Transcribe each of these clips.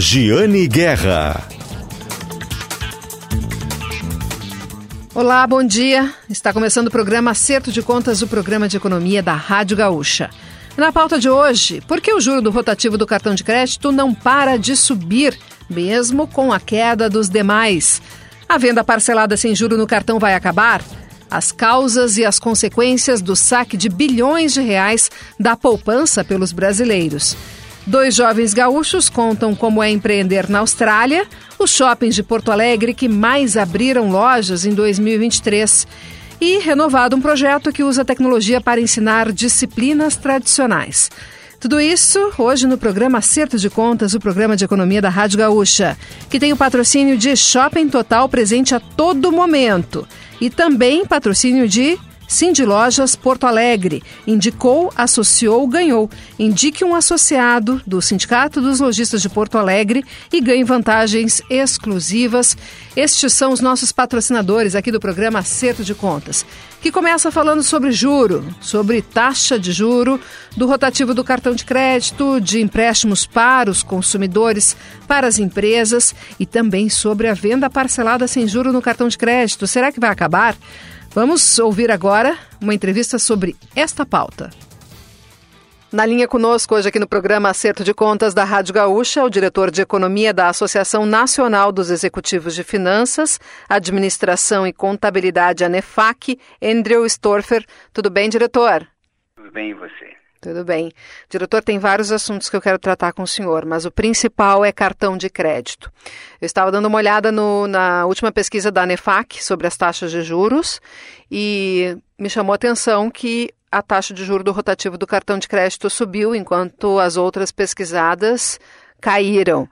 Giane Guerra. Olá, bom dia. Está começando o programa Acerto de Contas, o programa de economia da Rádio Gaúcha. Na pauta de hoje, por que o juro do rotativo do cartão de crédito não para de subir, mesmo com a queda dos demais? A venda parcelada sem juro no cartão vai acabar? As causas e as consequências do saque de bilhões de reais da poupança pelos brasileiros. Dois jovens gaúchos contam como é empreender na Austrália, os shoppings de Porto Alegre que mais abriram lojas em 2023 e renovado um projeto que usa tecnologia para ensinar disciplinas tradicionais. Tudo isso hoje no programa Acerto de Contas, o programa de economia da Rádio Gaúcha, que tem o patrocínio de Shopping Total presente a todo momento e também patrocínio de Cindy Lojas Porto Alegre. Indicou, associou, ganhou. Indique um associado do Sindicato dos Lojistas de Porto Alegre e ganhe vantagens exclusivas. Estes são os nossos patrocinadores aqui do programa Acerto de Contas, que começa falando sobre juro, sobre taxa de juro, do rotativo do cartão de crédito, de empréstimos para os consumidores, para as empresas e também sobre a venda parcelada sem juro no cartão de crédito. Será que vai acabar? Vamos ouvir agora uma entrevista sobre esta pauta. Na linha conosco hoje aqui no programa Acerto de Contas da Rádio Gaúcha, o diretor de Economia da Associação Nacional dos Executivos de Finanças, Administração e Contabilidade, ANEFAC, Andrew Storfer. Tudo bem, diretor? Tudo bem, e você? Tudo bem. Diretor, tem vários assuntos que eu quero tratar com o senhor, mas o principal é cartão de crédito. Eu estava dando uma olhada no, na última pesquisa da ANEFAC sobre as taxas de juros e me chamou a atenção que a taxa de juro do rotativo do cartão de crédito subiu, enquanto as outras pesquisadas caíram.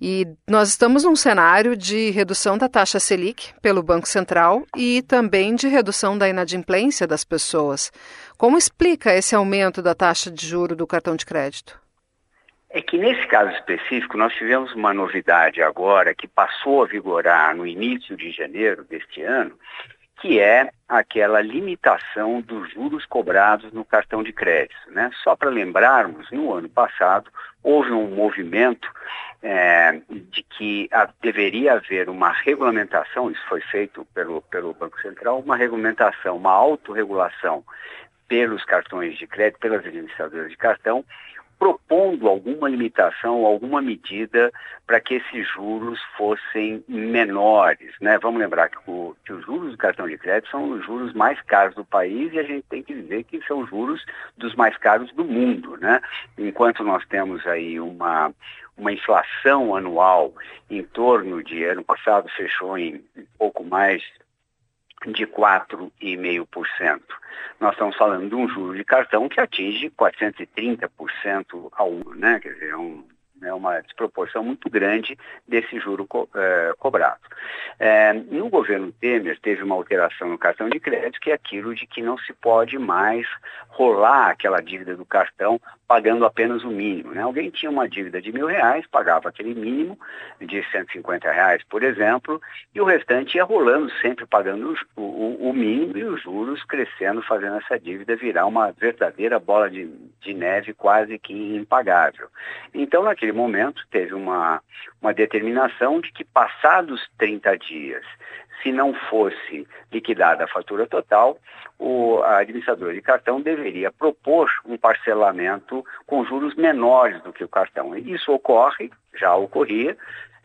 E nós estamos num cenário de redução da taxa Selic pelo Banco Central e também de redução da inadimplência das pessoas. Como explica esse aumento da taxa de juro do cartão de crédito? É que nesse caso específico nós tivemos uma novidade agora que passou a vigorar no início de janeiro deste ano, que é aquela limitação dos juros cobrados no cartão de crédito. Né? Só para lembrarmos, no ano passado houve um movimento é, de que a, deveria haver uma regulamentação, isso foi feito pelo, pelo Banco Central, uma regulamentação, uma autorregulação pelos cartões de crédito, pelas administradoras de cartão, propondo alguma limitação, alguma medida para que esses juros fossem menores. Né? Vamos lembrar que, o, que, os juros do cartão de crédito são os juros mais caros do país e a gente tem que dizer que são juros dos mais caros do mundo. Né? Enquanto nós temos aí uma, uma inflação anual em torno de, ano passado fechou em pouco mais de 4,5%. Nós estamos falando de um juro de cartão que atinge 430% ao ano, né? Quer dizer, é um, é uma desproporção muito grande desse juro co é, cobrado. É, no governo Temer, teve uma alteração no cartão de crédito, que é aquilo de que não se pode mais rolar aquela dívida do cartão pagando apenas o mínimo. Né? Alguém tinha uma dívida de mil reais, pagava aquele mínimo de 150 reais, por exemplo, e o restante ia rolando sempre pagando o, o, o mínimo e os juros crescendo, fazendo essa dívida virar uma verdadeira bola de, de neve quase que impagável. Então, naquele momento, teve uma, uma determinação de que passados 30 dias, se não fosse liquidada a fatura total, o administrador de cartão deveria propor um parcelamento com juros menores do que o cartão. Isso ocorre, já ocorria,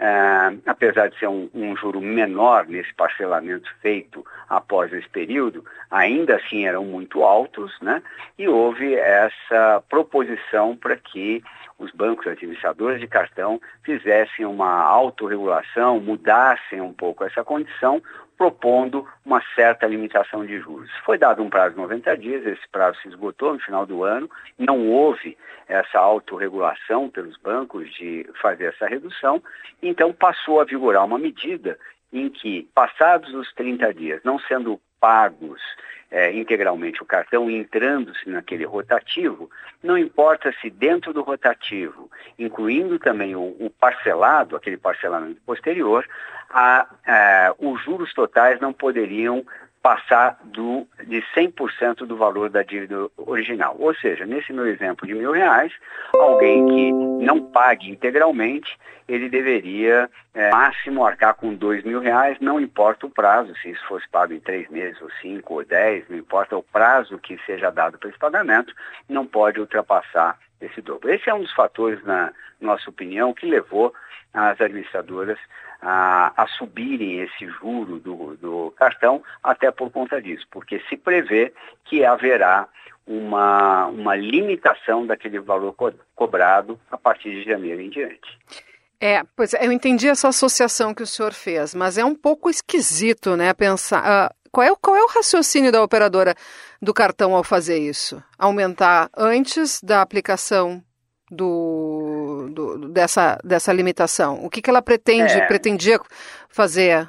é, apesar de ser um, um, juro menor nesse parcelamento feito após esse período, ainda assim eram muito altos, né? E houve essa proposição para que os bancos administradores de cartão fizessem uma autorregulação, mudassem um pouco essa condição, propondo uma certa limitação de juros. Foi dado um prazo de 90 dias, esse prazo se esgotou no final do ano, não houve essa autorregulação pelos bancos de fazer essa redução, então passou a vigorar uma medida em que, passados os 30 dias, não sendo pagos é, integralmente o cartão entrando-se naquele rotativo, não importa se dentro do rotativo, incluindo também o, o parcelado, aquele parcelamento posterior, a, a, os juros totais não poderiam passar do, de 100% do valor da dívida original. Ou seja, nesse meu exemplo de mil reais, alguém que não pague integralmente, ele deveria é, máximo arcar com dois mil reais, não importa o prazo, se isso fosse pago em três meses, ou cinco, ou dez, não importa o prazo que seja dado para esse pagamento, não pode ultrapassar esse dobro. Esse é um dos fatores, na nossa opinião, que levou as administradoras a, a subirem esse juro do, do cartão até por conta disso, porque se prevê que haverá uma, uma limitação daquele valor co cobrado a partir de janeiro em diante. É, pois é, eu entendi essa associação que o senhor fez, mas é um pouco esquisito, né, pensar... Uh, qual, é, qual é o raciocínio da operadora do cartão ao fazer isso? Aumentar antes da aplicação do, do, dessa, dessa limitação? O que, que ela pretende, é. pretendia fazer?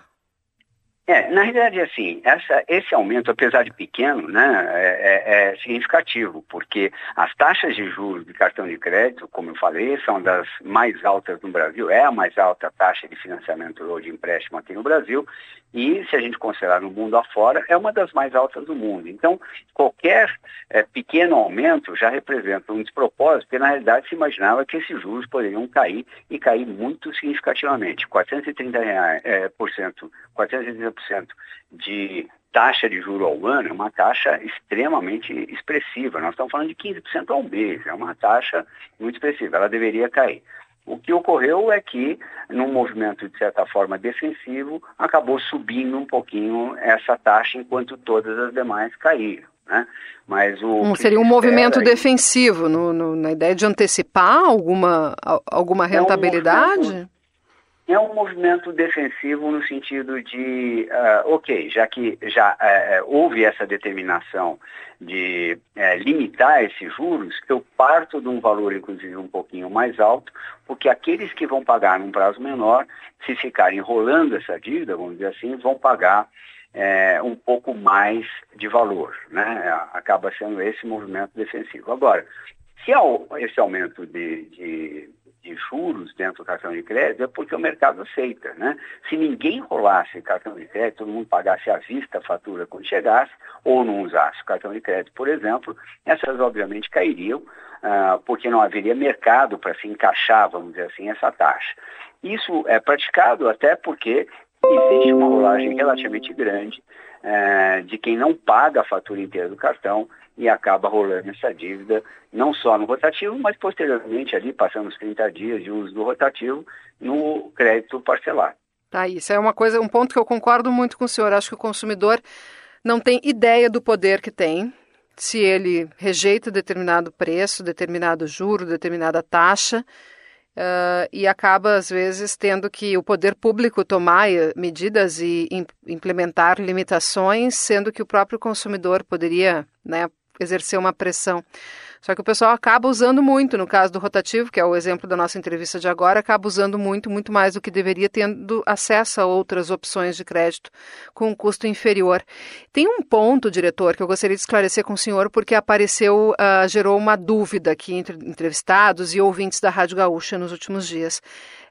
É, na realidade, assim, essa, esse aumento, apesar de pequeno, né, é, é, é, significativo, porque as taxas de juros de cartão de crédito, como eu falei, são das mais altas no Brasil, é a mais alta taxa de financiamento ou de empréstimo aqui no Brasil, e se a gente considerar no mundo afora, é uma das mais altas do mundo. Então, qualquer é, pequeno aumento já representa um despropósito, porque na realidade se imaginava que esses juros poderiam cair e cair muito significativamente. 430 reais, é, por cento, 430% de taxa de juro ao ano é uma taxa extremamente expressiva. Nós estamos falando de 15% ao mês, é uma taxa muito expressiva, ela deveria cair. O que ocorreu é que, num movimento de certa forma defensivo, acabou subindo um pouquinho essa taxa, enquanto todas as demais caíram. Né? Mas o um, seria um movimento defensivo, no, no, na ideia de antecipar alguma, alguma rentabilidade? É um movimento defensivo no sentido de, uh, ok, já que já uh, houve essa determinação de uh, limitar esses juros, eu parto de um valor, inclusive, um pouquinho mais alto, porque aqueles que vão pagar num prazo menor, se ficarem enrolando essa dívida, vamos dizer assim, vão pagar um pouco mais de valor. Né? Acaba sendo esse movimento defensivo. Agora, se esse aumento de, de de juros dentro do cartão de crédito é porque o mercado aceita. Né? Se ninguém rolasse cartão de crédito, todo mundo pagasse à vista a fatura quando chegasse, ou não usasse o cartão de crédito, por exemplo, essas obviamente cairiam, ah, porque não haveria mercado para se encaixar, vamos dizer assim, essa taxa. Isso é praticado até porque existe uma rolagem relativamente grande eh, de quem não paga a fatura inteira do cartão e acaba rolando essa dívida, não só no rotativo, mas posteriormente ali, passando os 30 dias de uso do rotativo, no crédito parcelado. Tá, isso é uma coisa, um ponto que eu concordo muito com o senhor. Acho que o consumidor não tem ideia do poder que tem se ele rejeita determinado preço, determinado juro, determinada taxa. Uh, e acaba, às vezes, tendo que o poder público tomar eh, medidas e implementar limitações, sendo que o próprio consumidor poderia né, exercer uma pressão. Só que o pessoal acaba usando muito, no caso do rotativo, que é o exemplo da nossa entrevista de agora, acaba usando muito, muito mais do que deveria, tendo acesso a outras opções de crédito com um custo inferior. Tem um ponto, diretor, que eu gostaria de esclarecer com o senhor, porque apareceu, uh, gerou uma dúvida aqui entre entrevistados e ouvintes da Rádio Gaúcha nos últimos dias.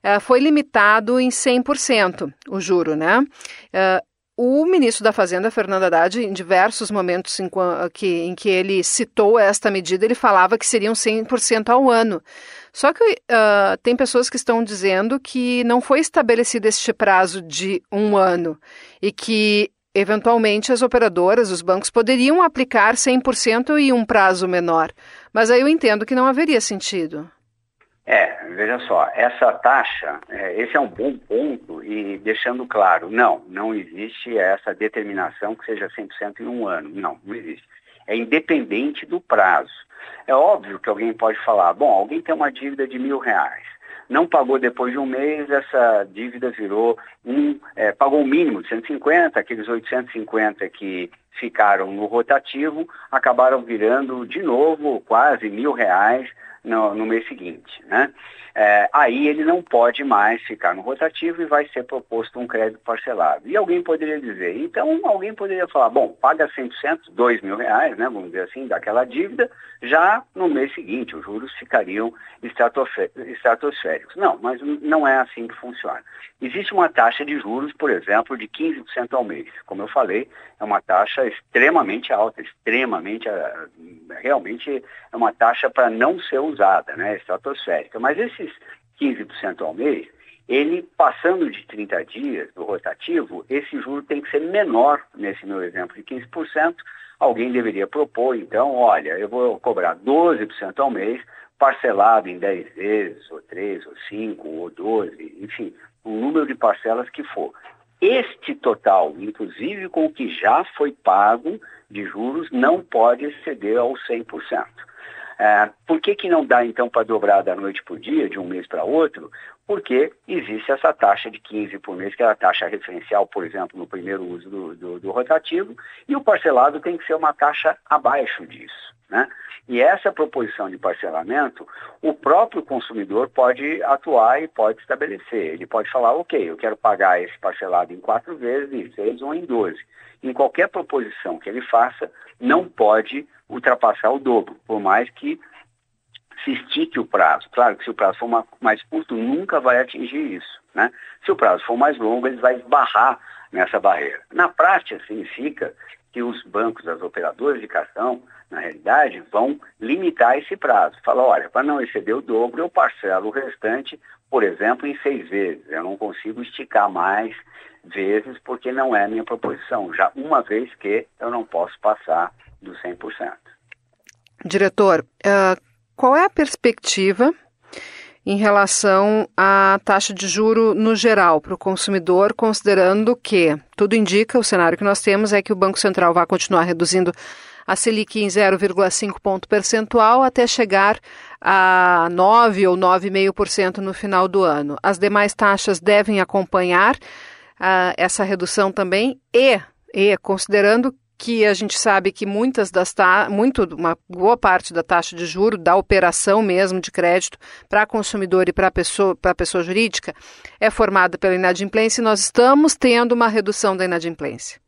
Uh, foi limitado em 100% o juro, né? Uh, o ministro da Fazenda, Fernando Haddad, em diversos momentos em que, em que ele citou esta medida, ele falava que seriam 100% ao ano. Só que uh, tem pessoas que estão dizendo que não foi estabelecido este prazo de um ano e que, eventualmente, as operadoras, os bancos, poderiam aplicar 100% em um prazo menor. Mas aí eu entendo que não haveria sentido. É, veja só, essa taxa, é, esse é um bom ponto e deixando claro, não, não existe essa determinação que seja 100% em um ano, não, não existe. É independente do prazo. É óbvio que alguém pode falar, bom, alguém tem uma dívida de mil reais, não pagou depois de um mês, essa dívida virou um, é, pagou o mínimo de 150, aqueles 850 que ficaram no rotativo, acabaram virando de novo quase mil reais no, no mês seguinte. Né? É, aí ele não pode mais ficar no rotativo e vai ser proposto um crédito parcelado. E alguém poderia dizer, então alguém poderia falar, bom, paga 100%, 2 mil reais, né, vamos dizer assim, daquela dívida, já no mês seguinte os juros ficariam estratosféricos. Não, mas não é assim que funciona. Existe uma taxa de juros, por exemplo, de 15% ao mês. Como eu falei, é uma taxa extremamente alta, extremamente, eh, realmente é uma taxa para não ser usada, né, estratosférica. Mas esses 15% ao mês, ele passando de 30 dias do rotativo, esse juro tem que ser menor, nesse meu exemplo de 15%, alguém deveria propor, então, olha, eu vou cobrar 12% ao mês, parcelado em 10 vezes, ou 3, ou 5, ou 12, enfim, o número de parcelas que for. Este total, inclusive com o que já foi pago de juros, não pode exceder aos 100%. É, por que, que não dá então para dobrar da noite o dia, de um mês para outro? Porque existe essa taxa de 15 por mês, que é a taxa referencial, por exemplo, no primeiro uso do, do, do rotativo, e o parcelado tem que ser uma taxa abaixo disso. Né? E essa proposição de parcelamento, o próprio consumidor pode atuar e pode estabelecer. Ele pode falar, ok, eu quero pagar esse parcelado em quatro vezes, em seis ou em doze. Em qualquer proposição que ele faça, não pode ultrapassar o dobro, por mais que se estique o prazo. Claro que se o prazo for mais curto, nunca vai atingir isso. Né? Se o prazo for mais longo, ele vai esbarrar nessa barreira. Na prática, significa que os bancos, as operadoras de cartão, na realidade, vão limitar esse prazo. Fala, olha, para não exceder o dobro, eu parcelo o restante, por exemplo, em seis vezes. Eu não consigo esticar mais vezes porque não é minha proposição. Já uma vez que eu não posso passar do 100%. Diretor, uh, qual é a perspectiva em relação à taxa de juro no geral para o consumidor, considerando que tudo indica, o cenário que nós temos é que o Banco Central vai continuar reduzindo a Selic em 0,5 ponto percentual até chegar a 9 ou 9,5% no final do ano. As demais taxas devem acompanhar uh, essa redução também e, e considerando que a gente sabe que muitas das muito uma boa parte da taxa de juro da operação mesmo de crédito para consumidor e para pessoa para pessoa jurídica é formada pela inadimplência e nós estamos tendo uma redução da inadimplência.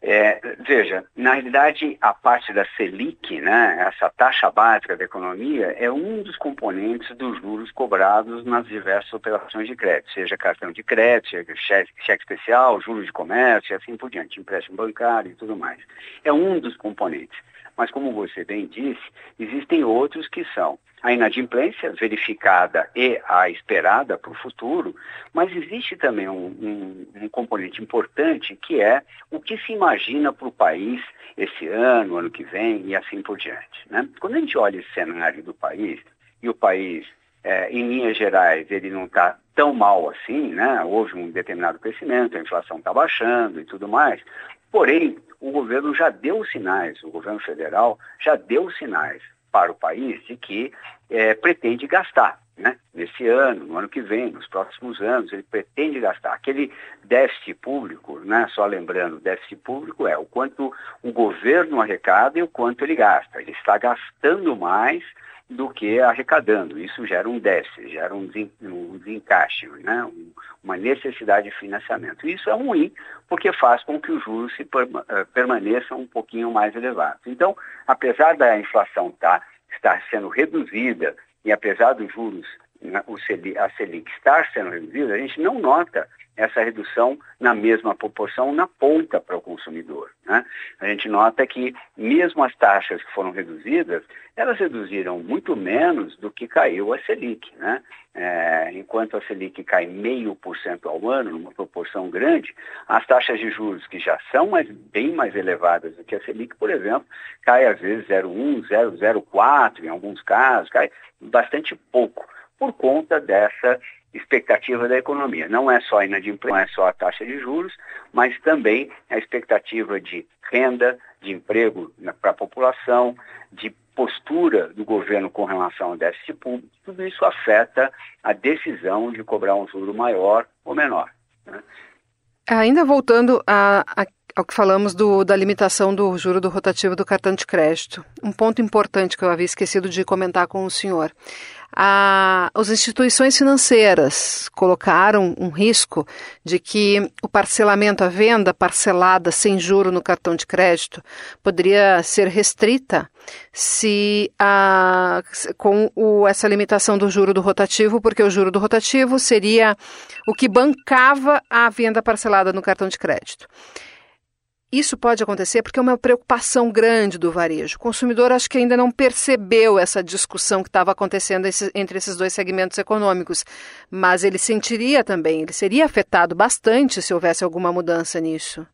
É, veja, na realidade, a parte da Selic, né, essa taxa básica da economia, é um dos componentes dos juros cobrados nas diversas operações de crédito, seja cartão de crédito, cheque, cheque especial, juros de comércio e assim por diante, empréstimo bancário e tudo mais. É um dos componentes. Mas, como você bem disse, existem outros que são a inadimplência verificada e a esperada para o futuro, mas existe também um, um, um, componente importante que é o que se imagina para o país esse ano, ano que vem e assim por diante. Né? Quando a gente olha esse cenário do país, e o país, é, em linhas gerais, ele não está tão mal assim, né? houve um determinado crescimento, a inflação está baixando e tudo mais, porém, o governo já deu sinais, o governo federal já deu sinais para o país de que é, pretende gastar. Né? Nesse ano, no ano que vem, nos próximos anos, ele pretende gastar. Aquele déficit público, né? só lembrando, déficit público é o quanto o governo arrecada e o quanto ele gasta. Ele está gastando mais do que arrecadando. Isso gera um déficit, gera um, desencaixe, né? uma necessidade de financiamento. Isso é ruim, porque faz com que os juros se eh, permaneçam um pouquinho mais elevados. Então, apesar da inflação tá, estar sendo reduzida e apesar dos juros, né, a Selic estar sendo reduzida, a gente não nota essa redução na mesma proporção na ponta para o consumidor. Né? A gente nota que mesmo as taxas que foram reduzidas, elas reduziram muito menos do que caiu a Selic. Né? É, enquanto a Selic cai meio por cento ao ano, numa proporção grande, as taxas de juros que já são mais, bem mais elevadas do que a Selic, por exemplo, cai às vezes 0,1, 0,04 em alguns casos, cai bastante pouco por conta dessa expectativa da economia. Não é só a inadimplência, não é só a taxa de juros, mas também a expectativa de renda, de emprego para a população, de postura do governo com relação ao déficit público. Tudo isso afeta a decisão de cobrar um juro maior ou menor. Né? Ainda voltando a, a ao que falamos do, da limitação do juro do rotativo do cartão de crédito. Um ponto importante que eu havia esquecido de comentar com o senhor. A, as instituições financeiras colocaram um risco de que o parcelamento, a venda parcelada sem juro no cartão de crédito, poderia ser restrita se a, com o, essa limitação do juro do rotativo, porque o juro do rotativo seria o que bancava a venda parcelada no cartão de crédito. Isso pode acontecer porque é uma preocupação grande do varejo. O consumidor acho que ainda não percebeu essa discussão que estava acontecendo entre esses dois segmentos econômicos, mas ele sentiria também, ele seria afetado bastante se houvesse alguma mudança nisso.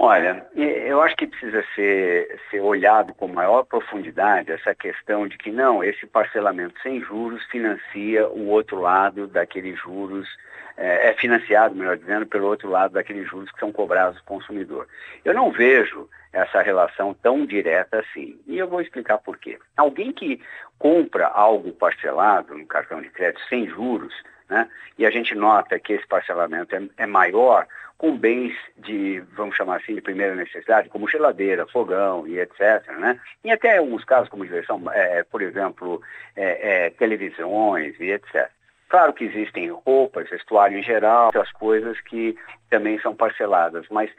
Olha, eu acho que precisa ser, ser olhado com maior profundidade essa questão de que não, esse parcelamento sem juros financia o outro lado daqueles juros é, é, financiado, melhor dizendo, pelo outro lado daqueles juros que são cobrados do consumidor. Eu não vejo essa relação tão direta assim. E eu vou explicar por quê. Alguém que compra algo parcelado no cartão de crédito sem juros, né, e a gente nota que esse parcelamento é, é maior com bens de, vamos chamar assim, de primeira necessidade, como geladeira, fogão e etc. Né? E até alguns casos como diversão, é, por exemplo, é, é, televisões e etc. Claro que existem roupas, vestuário em geral, outras coisas que também são parceladas, mas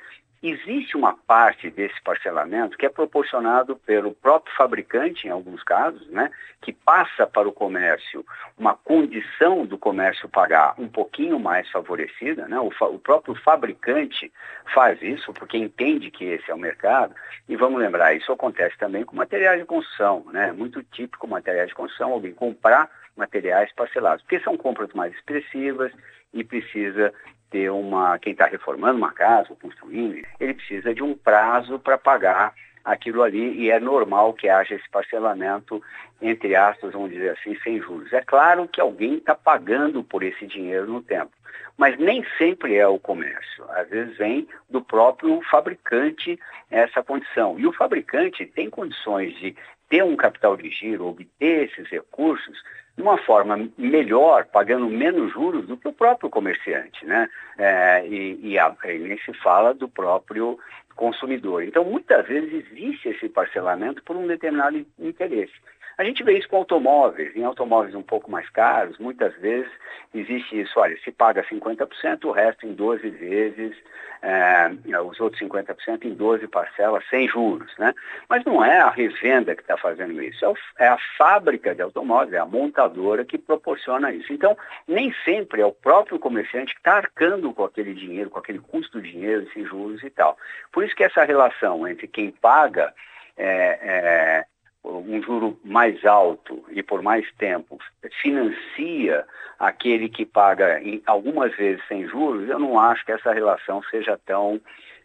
existe uma parte desse parcelamento que é proporcionado pelo próprio fabricante, em alguns casos, né, que passa para o comércio uma condição do comércio pagar um pouquinho mais favorecida. Né, o, o próprio fabricante faz isso porque entende que esse é o mercado. E vamos lembrar, isso acontece também com materiais de construção. Né, muito típico materiais de construção, alguém comprar materiais parcelados, porque são compras mais expressivas e precisa ter uma, quem está reformando uma casa ou construindo, ele precisa de um prazo para pagar aquilo ali e é normal que haja esse parcelamento, entre aspas, vamos dizer assim, sem juros. É claro que alguém está pagando por esse dinheiro no tempo, mas nem sempre é o comércio. Às vezes vem do próprio fabricante essa condição. E o fabricante tem condições de ter um capital de giro, obter esses recursos de uma forma melhor, pagando menos juros do que o próprio comerciante, né? É, e, e, a, e nem se fala do próprio consumidor. Então, muitas vezes existe esse parcelamento por um determinado interesse. A gente vê isso com automóveis, em automóveis um pouco mais caros, muitas vezes existe isso, olha, se paga 50%, o resto em 12 vezes, é, os outros 50% em 12 parcelas sem juros, né? Mas não é a revenda que está fazendo isso, é, o, é a fábrica de automóveis, é a montadora que proporciona isso. Então, nem sempre é o próprio comerciante que está arcando com aquele dinheiro, com aquele custo de dinheiro, sem juros e tal. Por isso que essa relação entre quem paga é, é, um juro mais alto e por mais tempo financia aquele que paga em, algumas vezes sem juros, eu não acho que essa relação seja tão,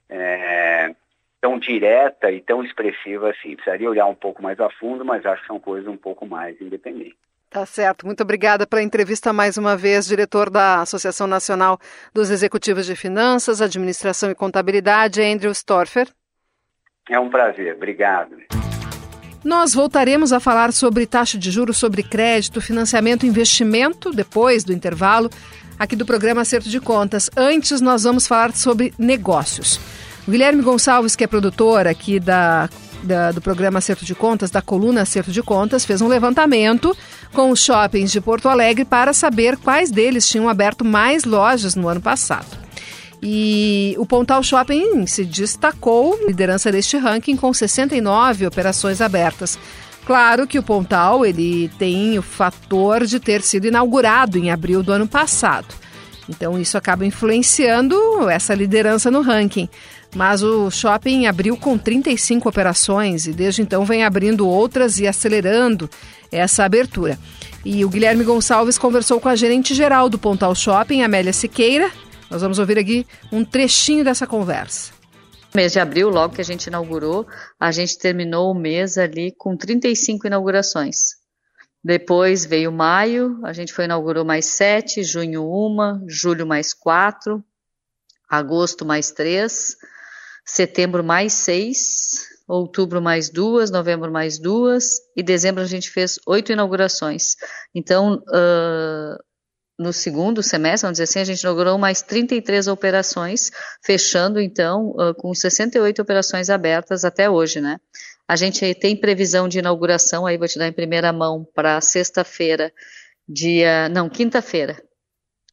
é, tão direta e tão expressiva assim. Precisaria olhar um pouco mais a fundo, mas acho que são coisas um pouco mais independentes. Tá certo. Muito obrigada pela entrevista mais uma vez, diretor da Associação Nacional dos Executivos de Finanças, Administração e Contabilidade, Andrew Storfer. É um prazer. Obrigado. Nós voltaremos a falar sobre taxa de juros sobre crédito, financiamento e investimento depois do intervalo aqui do programa Acerto de Contas. Antes, nós vamos falar sobre negócios. O Guilherme Gonçalves, que é produtor aqui da, da, do programa Acerto de Contas, da coluna Acerto de Contas, fez um levantamento com os shoppings de Porto Alegre para saber quais deles tinham aberto mais lojas no ano passado. E o Pontal Shopping se destacou liderança deste ranking com 69 operações abertas. Claro que o Pontal ele tem o fator de ter sido inaugurado em abril do ano passado. Então isso acaba influenciando essa liderança no ranking. Mas o shopping abriu com 35 operações e desde então vem abrindo outras e acelerando essa abertura. E o Guilherme Gonçalves conversou com a gerente geral do Pontal Shopping, Amélia Siqueira, nós vamos ouvir aqui um trechinho dessa conversa. Mês de abril, logo que a gente inaugurou, a gente terminou o mês ali com 35 inaugurações. Depois veio maio, a gente foi inaugurou mais sete, junho uma, julho mais quatro, agosto mais três, setembro mais seis, outubro mais duas, novembro mais duas e dezembro a gente fez oito inaugurações. Então, uh, no segundo semestre, vamos dizer assim, a gente inaugurou mais 33 operações, fechando então com 68 operações abertas até hoje, né? A gente tem previsão de inauguração, aí vou te dar em primeira mão para sexta-feira, dia, não, quinta-feira,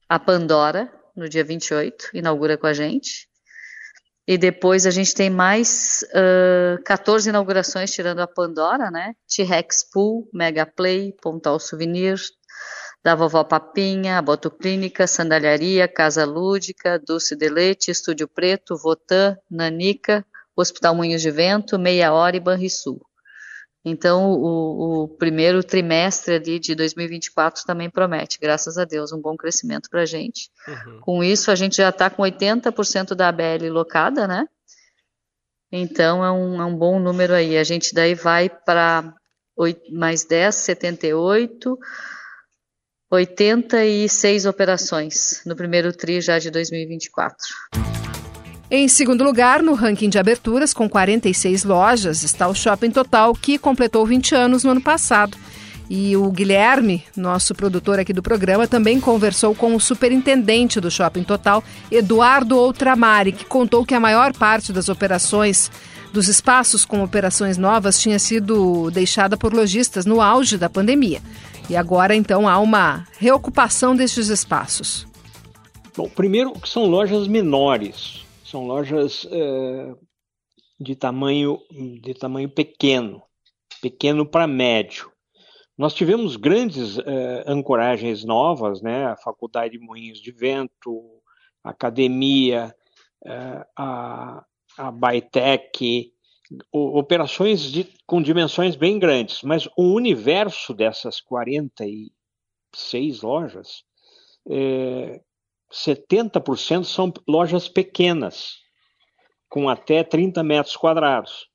a Pandora, no dia 28, inaugura com a gente. E depois a gente tem mais uh, 14 inaugurações, tirando a Pandora, né? T-Rex Pool, Mega Play, Pontal Souvenir, da Vovó Papinha, a Botoclínica, Sandalharia, Casa Lúdica, Dulce de Leite, Estúdio Preto, Votan, Nanica, Hospital Moinhos de Vento, Meia Hora e Banrisul. Então, o, o, primeiro trimestre ali de 2024 também promete, graças a Deus, um bom crescimento para a gente. Uhum. Com isso, a gente já está com 80% da ABL locada, né? Então, é um, é um bom número aí. A gente daí vai para mais 10, 78, 86 operações no primeiro TRI já de 2024. Em segundo lugar, no ranking de aberturas, com 46 lojas, está o Shopping Total, que completou 20 anos no ano passado. E o Guilherme, nosso produtor aqui do programa, também conversou com o superintendente do Shopping Total, Eduardo Outramari, que contou que a maior parte das operações dos espaços com operações novas tinha sido deixada por lojistas no auge da pandemia. E agora, então, há uma reocupação destes espaços. Bom, primeiro que são lojas menores, são lojas é, de tamanho de tamanho pequeno, pequeno para médio. Nós tivemos grandes é, ancoragens novas, né? A Faculdade de Moinhos de Vento, a Academia, é, a, a Baitec, operações de, com dimensões bem grandes, mas o universo dessas 46 lojas é, 70% são lojas pequenas, com até 30 metros quadrados.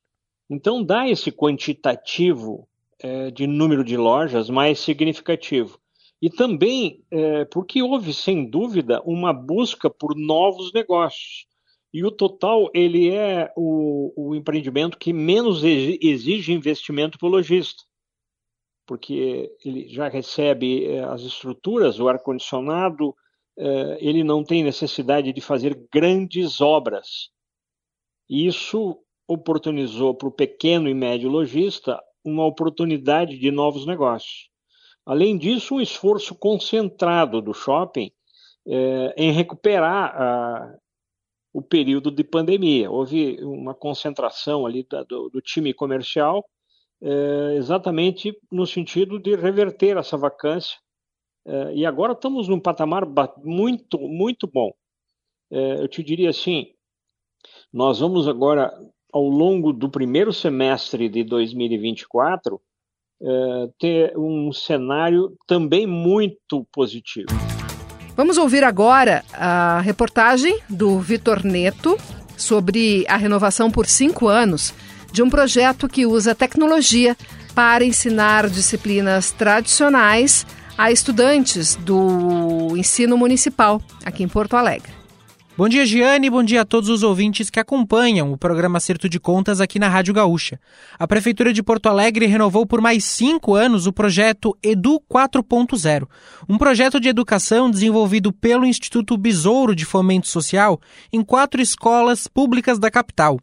Então, dá esse quantitativo é, de número de lojas mais significativo. E também é, porque houve, sem dúvida, uma busca por novos negócios. E o Total ele é o, o empreendimento que menos exige investimento para o lojista, porque ele já recebe é, as estruturas, o ar-condicionado, eh, ele não tem necessidade de fazer grandes obras. Isso oportunizou para o pequeno e médio lojista uma oportunidade de novos negócios. Além disso, um esforço concentrado do shopping eh, em recuperar a, o período de pandemia. Houve uma concentração ali da, do, do, time comercial, eh, exatamente no sentido de reverter essa vacância é, e agora estamos num patamar muito, muito bom. É, eu te diria assim, nós vamos agora, ao longo do primeiro semestre de 2024, é, ter um cenário também muito positivo. Vamos ouvir agora a reportagem do Vitor Neto sobre a renovação por cinco anos de um projeto que usa tecnologia para ensinar disciplinas tradicionais a estudantes do ensino municipal aqui em Porto Alegre. Bom dia, Giane, bom dia a todos os ouvintes que acompanham o programa Acerto de Contas aqui na Rádio Gaúcha. A Prefeitura de Porto Alegre renovou por mais cinco anos o projeto Edu 4.0, um projeto de educação desenvolvido pelo Instituto Besouro de Fomento Social em quatro escolas públicas da capital.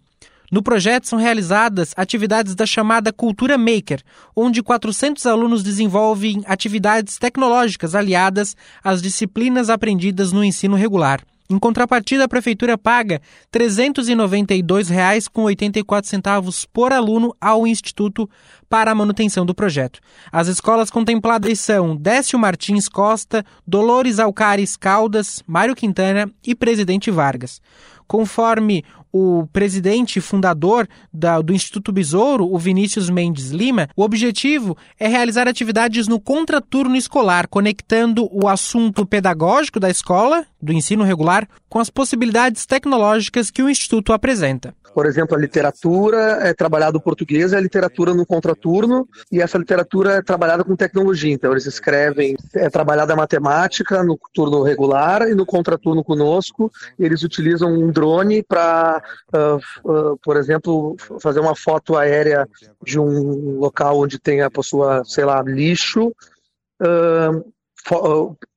No projeto são realizadas atividades da chamada Cultura Maker, onde 400 alunos desenvolvem atividades tecnológicas aliadas às disciplinas aprendidas no ensino regular. Em contrapartida, a prefeitura paga R$ 392,84 por aluno ao Instituto para a manutenção do projeto. As escolas contempladas são Décio Martins Costa, Dolores Alcares Caldas, Mário Quintana e Presidente Vargas. Conforme o presidente fundador da, do Instituto Besouro, o Vinícius Mendes Lima, o objetivo é realizar atividades no contraturno escolar, conectando o assunto pedagógico da escola, do ensino regular, com as possibilidades tecnológicas que o Instituto apresenta. Por exemplo, a literatura é trabalhada o português, a literatura no contraturno, e essa literatura é trabalhada com tecnologia. Então, eles escrevem, é trabalhada a matemática no turno regular e no contraturno conosco. Eles utilizam um drone para, uh, uh, por exemplo, fazer uma foto aérea de um local onde tenha, possua, sei lá, lixo. Uh,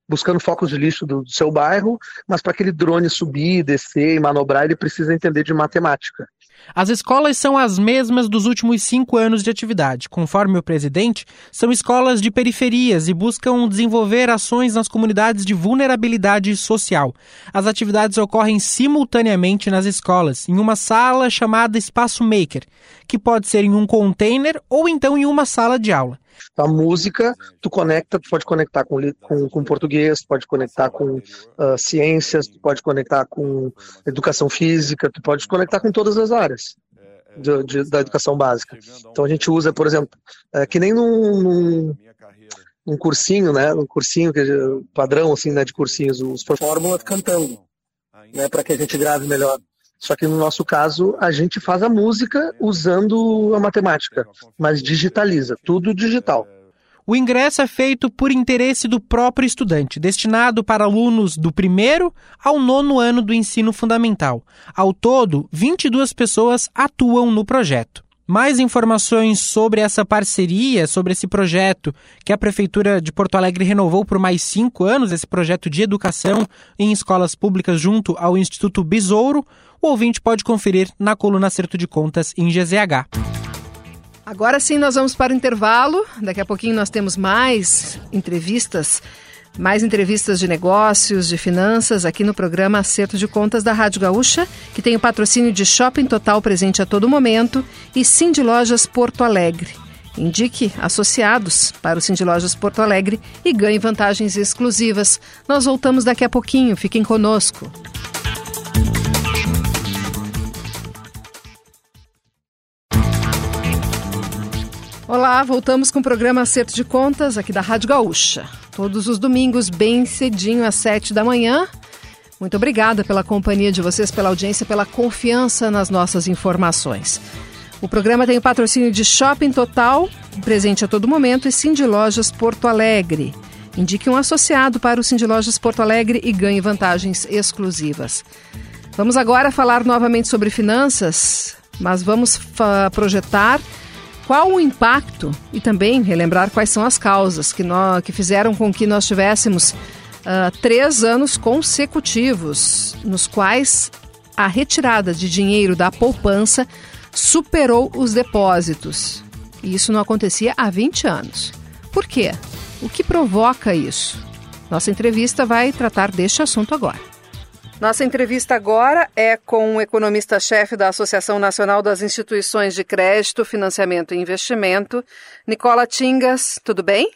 buscando focos de lixo do, do seu bairro, mas para aquele drone subir, descer e manobrar, ele precisa entender de matemática. As escolas são as mesmas dos últimos cinco anos de atividade. Conforme o presidente, são escolas de periferias e buscam desenvolver ações nas comunidades de vulnerabilidade social. As atividades ocorrem simultaneamente nas escolas, em uma sala chamada Espaço Maker, que pode ser em um container ou então em uma sala de aula. A música, tu conecta, tu pode conectar com, com, com português, tu pode conectar com uh, ciências, tu pode conectar com educação física, tu pode conectar com todas as áreas de, de, da educação básica. Então a gente usa, por exemplo, é, que nem num, num, num cursinho, né, um cursinho que, padrão assim, né, de cursinhos, os fórmulas cantando, né, para que a gente grave melhor. Só que no nosso caso, a gente faz a música usando a matemática, mas digitaliza, tudo digital. O ingresso é feito por interesse do próprio estudante, destinado para alunos do primeiro ao nono ano do ensino fundamental. Ao todo, 22 pessoas atuam no projeto. Mais informações sobre essa parceria, sobre esse projeto que a Prefeitura de Porto Alegre renovou por mais cinco anos, esse projeto de educação em escolas públicas junto ao Instituto Besouro, o ouvinte pode conferir na coluna Acerto de Contas em GZH. Agora sim, nós vamos para o intervalo. Daqui a pouquinho nós temos mais entrevistas, mais entrevistas de negócios, de finanças, aqui no programa Acerto de Contas da Rádio Gaúcha, que tem o patrocínio de Shopping Total presente a todo momento e Cindy Lojas Porto Alegre. Indique associados para o Cindy Lojas Porto Alegre e ganhe vantagens exclusivas. Nós voltamos daqui a pouquinho. Fiquem conosco. Olá, voltamos com o programa Acerto de Contas aqui da Rádio Gaúcha. Todos os domingos, bem cedinho, às sete da manhã. Muito obrigada pela companhia de vocês, pela audiência, pela confiança nas nossas informações. O programa tem o patrocínio de Shopping Total, presente a todo momento, e Cindy Lojas Porto Alegre. Indique um associado para o Cindy Lojas Porto Alegre e ganhe vantagens exclusivas. Vamos agora falar novamente sobre finanças, mas vamos projetar qual o impacto e também relembrar quais são as causas que, nós, que fizeram com que nós tivéssemos uh, três anos consecutivos nos quais a retirada de dinheiro da poupança superou os depósitos. E isso não acontecia há 20 anos. Por quê? O que provoca isso? Nossa entrevista vai tratar deste assunto agora. Nossa entrevista agora é com o economista-chefe da Associação Nacional das Instituições de Crédito, Financiamento e Investimento, Nicola Tingas. Tudo bem?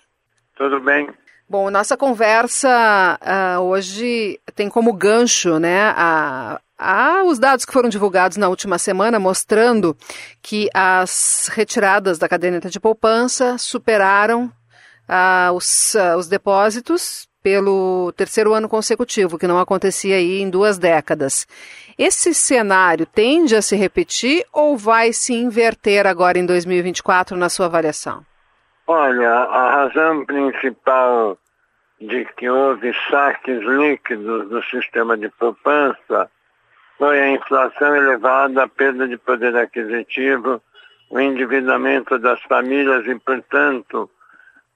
Tudo bem. Bom, nossa conversa uh, hoje tem como gancho né, a, a, os dados que foram divulgados na última semana mostrando que as retiradas da caderneta de poupança superaram uh, os, uh, os depósitos pelo terceiro ano consecutivo, que não acontecia aí em duas décadas. Esse cenário tende a se repetir ou vai se inverter agora em 2024 na sua avaliação? Olha, a razão principal de que houve saques líquidos do sistema de poupança foi a inflação elevada, a perda de poder aquisitivo, o endividamento das famílias e, portanto,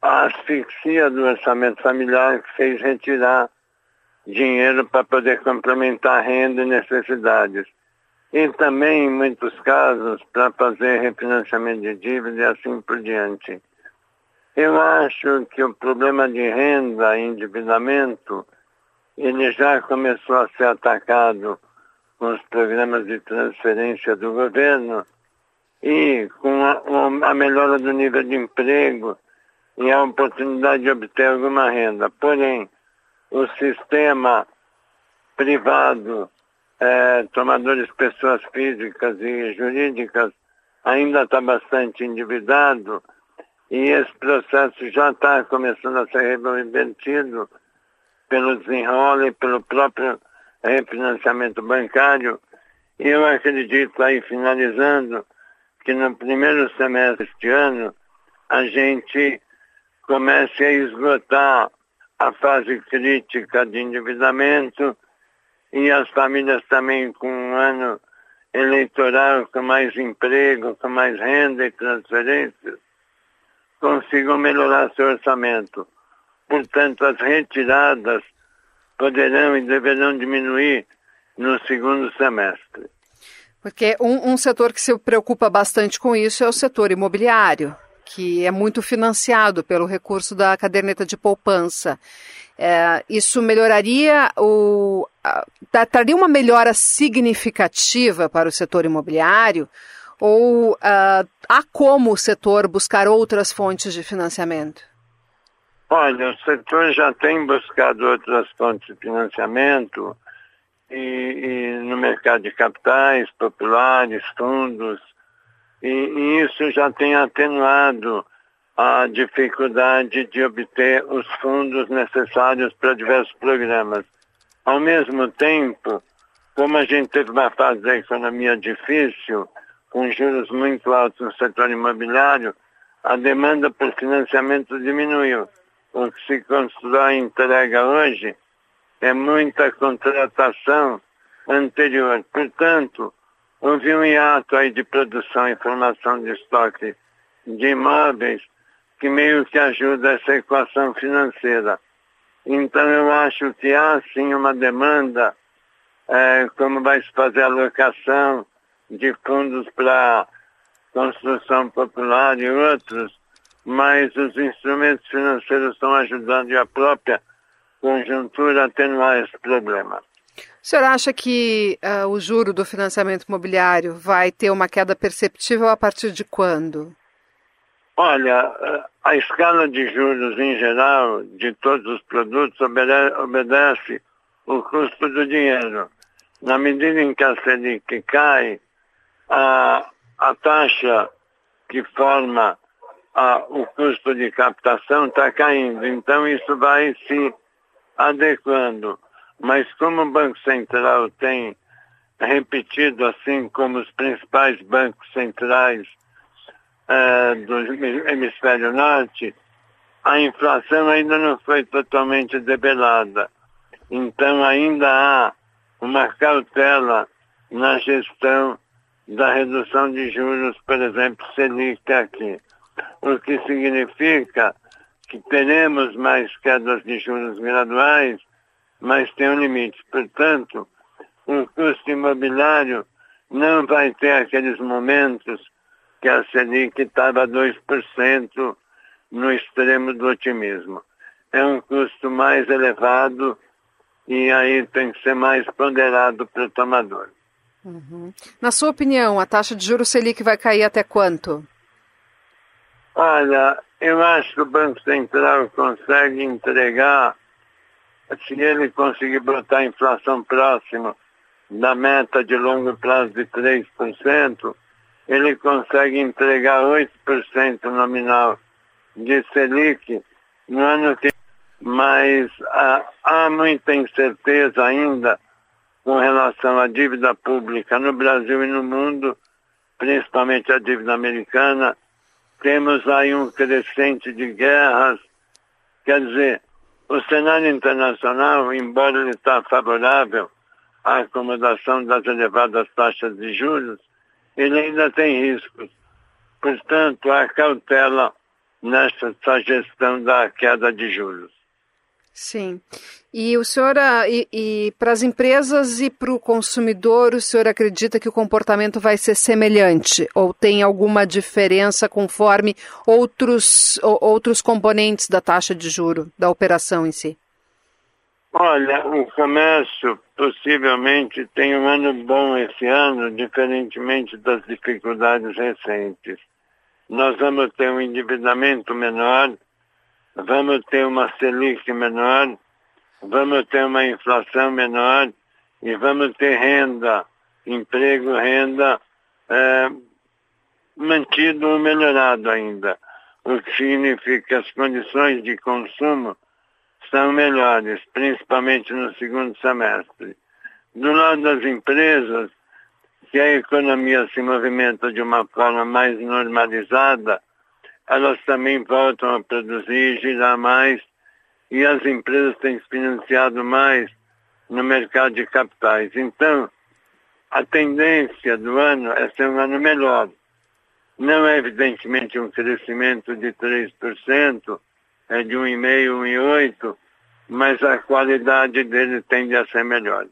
a asfixia do orçamento familiar que fez retirar dinheiro para poder complementar renda e necessidades. E também, em muitos casos, para fazer refinanciamento de dívida e assim por diante. Eu acho que o problema de renda e endividamento, ele já começou a ser atacado com os programas de transferência do governo e com a, a melhora do nível de emprego e a oportunidade de obter alguma renda. Porém, o sistema privado, é, tomadores pessoas físicas e jurídicas, ainda está bastante endividado e esse processo já está começando a ser revertido pelo desenrolo e pelo próprio refinanciamento bancário. E eu acredito, aí finalizando, que no primeiro semestre deste ano, a gente comece a esgotar a fase crítica de endividamento e as famílias também com um ano eleitoral, com mais emprego, com mais renda e transferências, consigam melhorar seu orçamento. portanto, as retiradas poderão e deverão diminuir no segundo semestre. Porque um, um setor que se preocupa bastante com isso é o setor imobiliário, que é muito financiado pelo recurso da caderneta de poupança. É, isso melhoraria o. traria uma melhora significativa para o setor imobiliário? Ou uh, há como o setor buscar outras fontes de financiamento? Olha, o setor já tem buscado outras fontes de financiamento e, e no mercado de capitais, populares, fundos, e, isso já tem atenuado a dificuldade de obter os fundos necessários para diversos programas. Ao mesmo tempo, como a gente teve uma fase da economia difícil, com juros muito altos no setor imobiliário, a demanda por financiamento diminuiu. O que se constrói e entrega hoje é muita contratação anterior. Portanto, houve um hiato aí de produção e formação de estoque de imóveis que meio que ajuda essa equação financeira. Então eu acho que há sim uma demanda, é, como vai se fazer a alocação de fundos para construção popular e outros, mas os instrumentos financeiros estão ajudando e a própria conjuntura a atenuar esse problema. O senhor acha que uh, o juro do financiamento imobiliário vai ter uma queda perceptível a partir de quando? Olha, a escala de juros em geral de todos os produtos obedece o custo do dinheiro. Na medida em que a Selic cai, a, a taxa que forma a, o custo de captação está caindo. Então isso vai se adequando. Mas como o Banco Central tem repetido, assim como os principais bancos centrais é, do hemisfério norte, a inflação ainda não foi totalmente debelada. Então ainda há uma cautela na gestão da redução de juros, por exemplo, Selic aqui. O que significa que teremos mais quedas de juros graduais, mas tem um limite. Portanto, o custo imobiliário não vai ter aqueles momentos que a Selic estava 2% no extremo do otimismo. É um custo mais elevado e aí tem que ser mais ponderado para o tomador. Uhum. Na sua opinião, a taxa de juros Selic vai cair até quanto? Olha, eu acho que o Banco Central consegue entregar, se ele conseguir botar a inflação próxima da meta de longo prazo de 3%, ele consegue entregar 8% nominal de Selic no ano que mas ah, há muita incerteza ainda com relação à dívida pública no Brasil e no mundo, principalmente a dívida americana. Temos aí um crescente de guerras. Quer dizer, o cenário internacional, embora ele está favorável à acomodação das elevadas taxas de juros, ele ainda tem riscos. Portanto, há cautela nessa gestão da queda de juros. Sim. E o senhor, ah, e, e para as empresas e para o consumidor, o senhor acredita que o comportamento vai ser semelhante? Ou tem alguma diferença conforme outros, outros componentes da taxa de juro, da operação em si? Olha, o comércio possivelmente tem um ano bom esse ano, diferentemente das dificuldades recentes. Nós vamos ter um endividamento menor, vamos ter uma Selic menor, vamos ter uma inflação menor e vamos ter renda, emprego, renda é, mantido ou melhorado ainda. O que significa que as condições de consumo são melhores, principalmente no segundo semestre. Do lado das empresas, que a economia se movimenta de uma forma mais normalizada, elas também voltam a produzir, girar mais, e as empresas têm se financiado mais no mercado de capitais. Então, a tendência do ano é ser um ano melhor. Não é evidentemente um crescimento de 3%, é de 1,5, 1,8, mas a qualidade dele tende a ser melhor.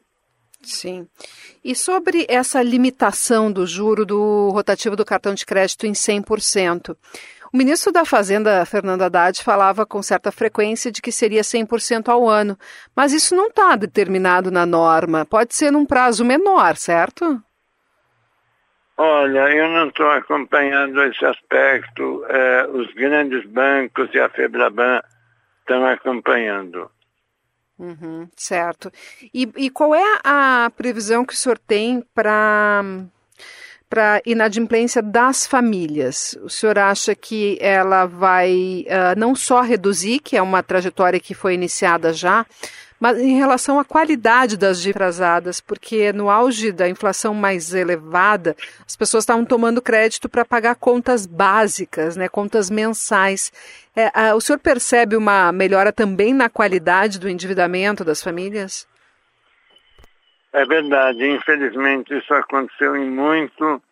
Sim. E sobre essa limitação do juro do rotativo do cartão de crédito em 100%, o ministro da Fazenda, Fernando Haddad, falava com certa frequência de que seria 100% ao ano, mas isso não está determinado na norma. Pode ser num prazo menor, certo? Olha, eu não estou acompanhando esse aspecto. É, os grandes bancos e a Febraban estão acompanhando. Uhum, certo. E, e qual é a previsão que o senhor tem para para inadimplência das famílias. O senhor acha que ela vai uh, não só reduzir, que é uma trajetória que foi iniciada já, mas em relação à qualidade das dívidas, porque no auge da inflação mais elevada, as pessoas estavam tomando crédito para pagar contas básicas, né, contas mensais. É, uh, o senhor percebe uma melhora também na qualidade do endividamento das famílias? É verdade, infelizmente isso aconteceu em muito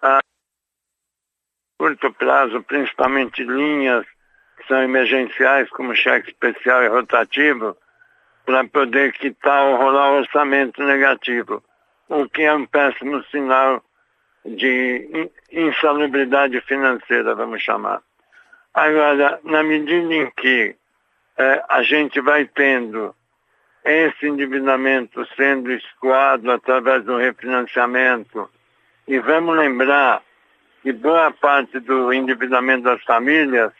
a curto prazo, principalmente linhas que são emergenciais, como cheque especial e rotativo, para poder quitar ou rolar o orçamento negativo, o que é um péssimo sinal de insalubridade financeira, vamos chamar. Agora, na medida em que é, a gente vai tendo esse endividamento sendo escoado através do refinanciamento. E vamos lembrar que boa parte do endividamento das famílias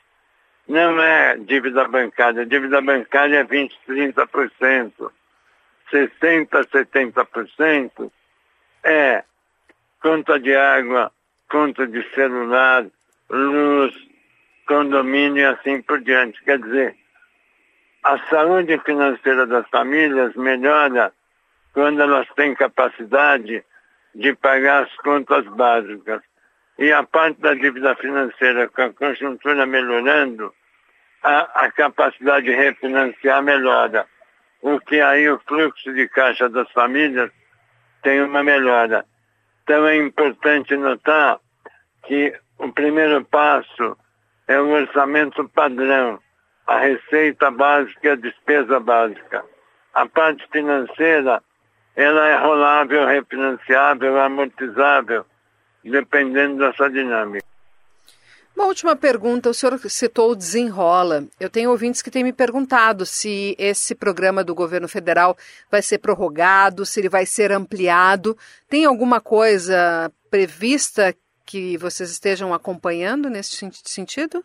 não é dívida bancária. Dívida bancária é 20%, 30%. 60%, 70% é conta de água, conta de celular, luz, condomínio e assim por diante. Quer dizer, a saúde financeira das famílias melhora quando elas têm capacidade de pagar as contas básicas. E a parte da dívida financeira, com a conjuntura melhorando, a, a capacidade de refinanciar melhora. O que aí o fluxo de caixa das famílias tem uma melhora. Então é importante notar que o primeiro passo é o orçamento padrão a receita básica e a despesa básica. A parte financeira, ela é rolável, refinanciável, amortizável, dependendo dessa dinâmica. Uma última pergunta, o senhor citou o Desenrola. Eu tenho ouvintes que têm me perguntado se esse programa do governo federal vai ser prorrogado, se ele vai ser ampliado. Tem alguma coisa prevista que vocês estejam acompanhando nesse sentido?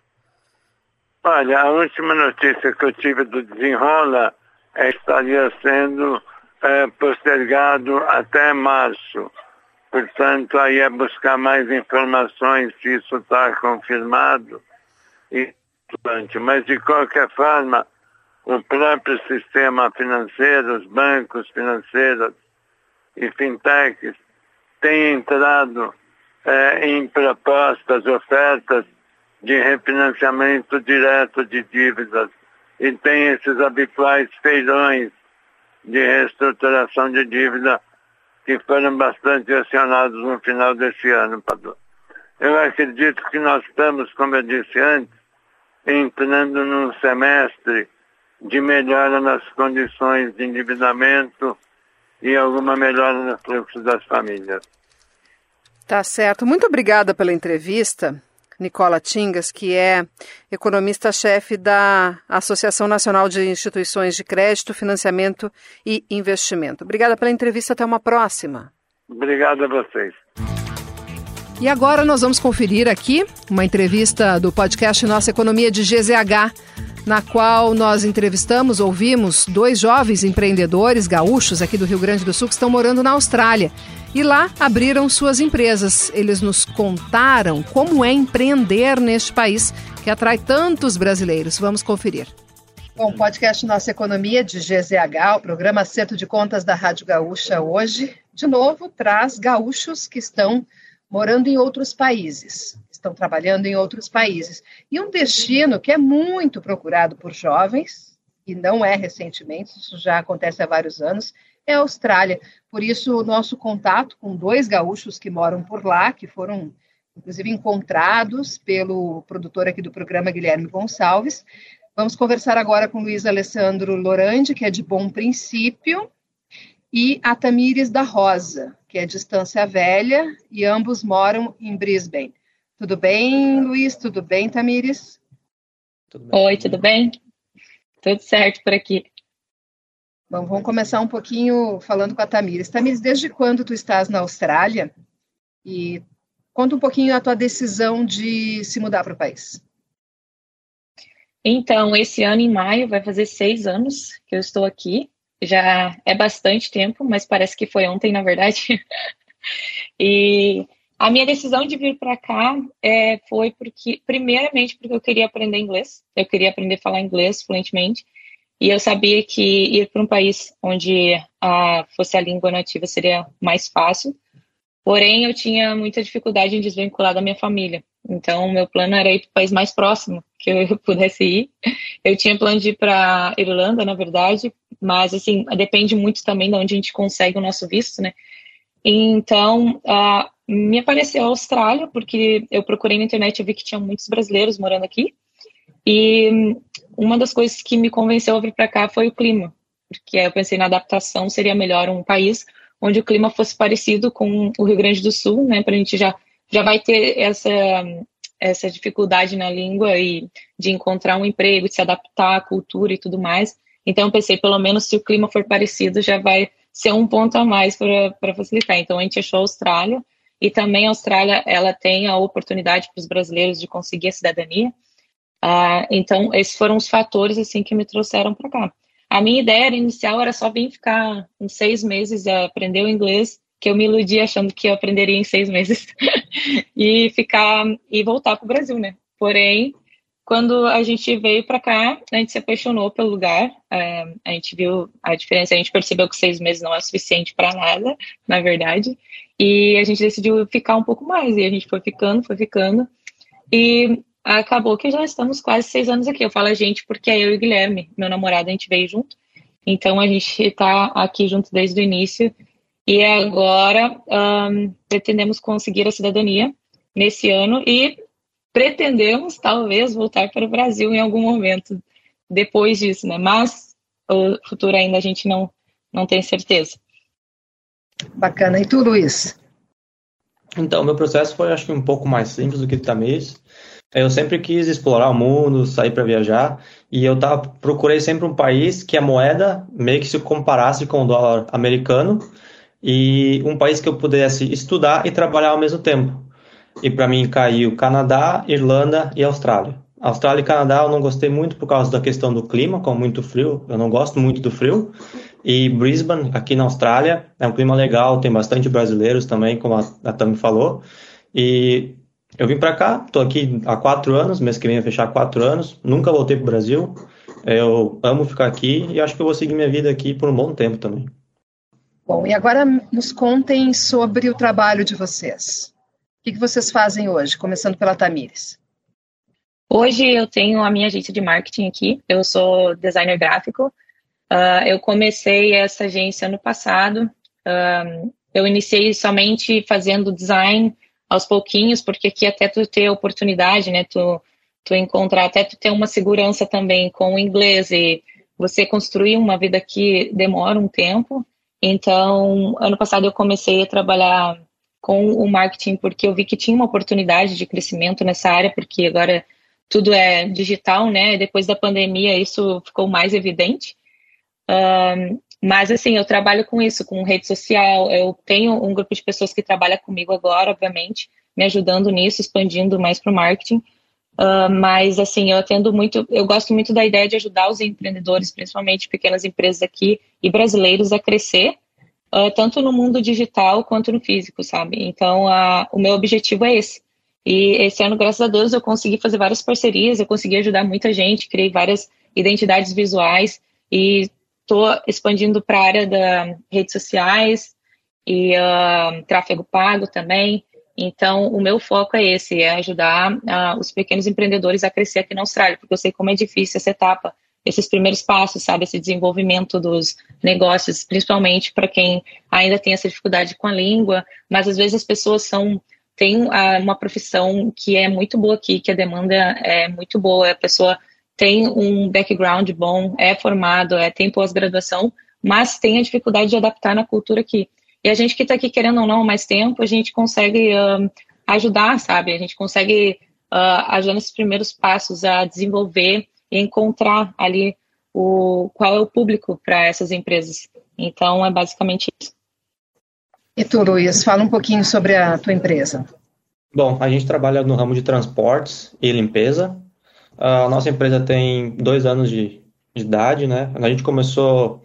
Olha, a última notícia que eu tive do desenrola é, estaria sendo é, postergado até março. Portanto, aí é buscar mais informações se isso está confirmado. E, mas, de qualquer forma, o próprio sistema financeiro, os bancos financeiros e fintechs têm entrado é, em propostas, ofertas de refinanciamento direto de dívidas e tem esses habituais feirões de reestruturação de dívida que foram bastante acionados no final desse ano. Eu acredito que nós estamos, como eu disse antes, entrando num semestre de melhora nas condições de endividamento e alguma melhora no fluxo das famílias. Tá certo. Muito obrigada pela entrevista. Nicola Tingas, que é economista-chefe da Associação Nacional de Instituições de Crédito, Financiamento e Investimento. Obrigada pela entrevista, até uma próxima. Obrigado a vocês. E agora nós vamos conferir aqui uma entrevista do podcast Nossa Economia de GZH, na qual nós entrevistamos, ouvimos dois jovens empreendedores gaúchos aqui do Rio Grande do Sul que estão morando na Austrália e lá abriram suas empresas. Eles nos contaram como é empreender neste país que atrai tantos brasileiros. Vamos conferir. Bom, podcast Nossa Economia de GZH, o programa Acerto de Contas da Rádio Gaúcha, hoje, de novo, traz gaúchos que estão morando em outros países, estão trabalhando em outros países. E um destino que é muito procurado por jovens, e não é recentemente, isso já acontece há vários anos, é a Austrália. Por isso, o nosso contato com dois gaúchos que moram por lá, que foram, inclusive, encontrados pelo produtor aqui do programa, Guilherme Gonçalves. Vamos conversar agora com Luiz Alessandro Lorandi, que é de Bom Princípio, e a Tamires da Rosa, que é de Estância Velha, e ambos moram em Brisbane. Tudo bem, Luiz? Tudo bem, Tamires? Tudo bem. Oi, tudo bem? Tudo certo por aqui. Bom, vamos começar um pouquinho falando com a Tamires. Tamires, desde quando tu estás na Austrália? E conta um pouquinho a tua decisão de se mudar para o país. Então, esse ano, em maio, vai fazer seis anos que eu estou aqui. Já é bastante tempo, mas parece que foi ontem, na verdade. e a minha decisão de vir para cá é, foi porque, primeiramente, porque eu queria aprender inglês. Eu queria aprender a falar inglês fluentemente. E eu sabia que ir para um país onde fosse a língua nativa seria mais fácil. Porém, eu tinha muita dificuldade em desvincular da minha família. Então, meu plano era ir para o país mais próximo que eu pudesse ir. Eu tinha plano de ir para Irlanda, na verdade, mas, assim, depende muito também de onde a gente consegue o nosso visto, né? Então, uh, me apareceu a Austrália, porque eu procurei na internet e vi que tinha muitos brasileiros morando aqui. E uma das coisas que me convenceu a vir para cá foi o clima, porque eu pensei na adaptação seria melhor um país onde o clima fosse parecido com o Rio Grande do Sul, né, para a gente já já vai ter essa essa dificuldade na língua e de encontrar um emprego, de se adaptar à cultura e tudo mais. Então eu pensei, pelo menos se o clima for parecido, já vai ser um ponto a mais para facilitar. Então a gente achou a Austrália e também a Austrália ela tem a oportunidade para os brasileiros de conseguir a cidadania. Ah, então esses foram os fatores assim que me trouxeram para cá. A minha ideia inicial era só vir ficar uns seis meses aprender o inglês, que eu me iludi achando que eu aprenderia em seis meses e ficar e voltar para o Brasil, né? Porém, quando a gente veio para cá, a gente se apaixonou pelo lugar. É, a gente viu a diferença, a gente percebeu que seis meses não é suficiente para nada, na verdade. E a gente decidiu ficar um pouco mais. E a gente foi ficando, foi ficando. E acabou que já estamos quase seis anos aqui. Eu falo a gente porque é eu e o Guilherme, meu namorado, a gente veio junto. Então a gente está aqui junto desde o início. E agora um, pretendemos conseguir a cidadania nesse ano e pretendemos talvez voltar para o Brasil em algum momento depois disso, né? Mas o futuro ainda a gente não, não tem certeza. Bacana. E tu, Luiz? Então, meu processo foi, acho que, um pouco mais simples do que o Tamires. Eu sempre quis explorar o mundo, sair para viajar, e eu tava, procurei sempre um país que a moeda meio que se comparasse com o dólar americano, e um país que eu pudesse estudar e trabalhar ao mesmo tempo. E para mim caiu Canadá, Irlanda e Austrália. Austrália e Canadá eu não gostei muito por causa da questão do clima, com muito frio. Eu não gosto muito do frio. E Brisbane, aqui na Austrália, é um clima legal, tem bastante brasileiros também, como a, a Tami falou. E eu vim para cá, estou aqui há quatro anos, mês que vem vai fechar quatro anos, nunca voltei para o Brasil. Eu amo ficar aqui e acho que eu vou seguir minha vida aqui por um bom tempo também. Bom, e agora nos contem sobre o trabalho de vocês. O que, que vocês fazem hoje, começando pela Tamires? Hoje eu tenho a minha agência de marketing aqui, eu sou designer gráfico. Uh, eu comecei essa agência ano passado. Uh, eu iniciei somente fazendo design aos pouquinhos, porque aqui até tu ter oportunidade, né, tu, tu encontrar, até tu ter uma segurança também com o inglês e você construir uma vida aqui demora um tempo. Então, ano passado eu comecei a trabalhar com o marketing porque eu vi que tinha uma oportunidade de crescimento nessa área, porque agora tudo é digital, né? Depois da pandemia isso ficou mais evidente. Um, mas, assim, eu trabalho com isso, com rede social. Eu tenho um grupo de pessoas que trabalha comigo agora, obviamente, me ajudando nisso, expandindo mais para o marketing. Uh, mas, assim, eu atendo muito, eu gosto muito da ideia de ajudar os empreendedores, principalmente pequenas empresas aqui e brasileiros, a crescer, uh, tanto no mundo digital quanto no físico, sabe? Então, uh, o meu objetivo é esse. E esse ano, graças a Deus, eu consegui fazer várias parcerias, eu consegui ajudar muita gente, criei várias identidades visuais e estou expandindo para a área das redes sociais e uh, tráfego pago também. Então, o meu foco é esse, é ajudar uh, os pequenos empreendedores a crescer aqui na Austrália, porque eu sei como é difícil essa etapa, esses primeiros passos, sabe, esse desenvolvimento dos negócios, principalmente para quem ainda tem essa dificuldade com a língua, mas às vezes as pessoas são têm uh, uma profissão que é muito boa aqui, que a demanda é muito boa, a pessoa tem um background bom, é formado, é, tem pós-graduação, mas tem a dificuldade de adaptar na cultura aqui. E a gente que está aqui querendo ou não mais tempo, a gente consegue uh, ajudar, sabe? A gente consegue uh, ajudar nesses primeiros passos a desenvolver e encontrar ali o qual é o público para essas empresas. Então, é basicamente isso. E tu, Luiz, fala um pouquinho sobre a tua empresa. Bom, a gente trabalha no ramo de transportes e limpeza. A nossa empresa tem dois anos de, de idade, né? A gente começou,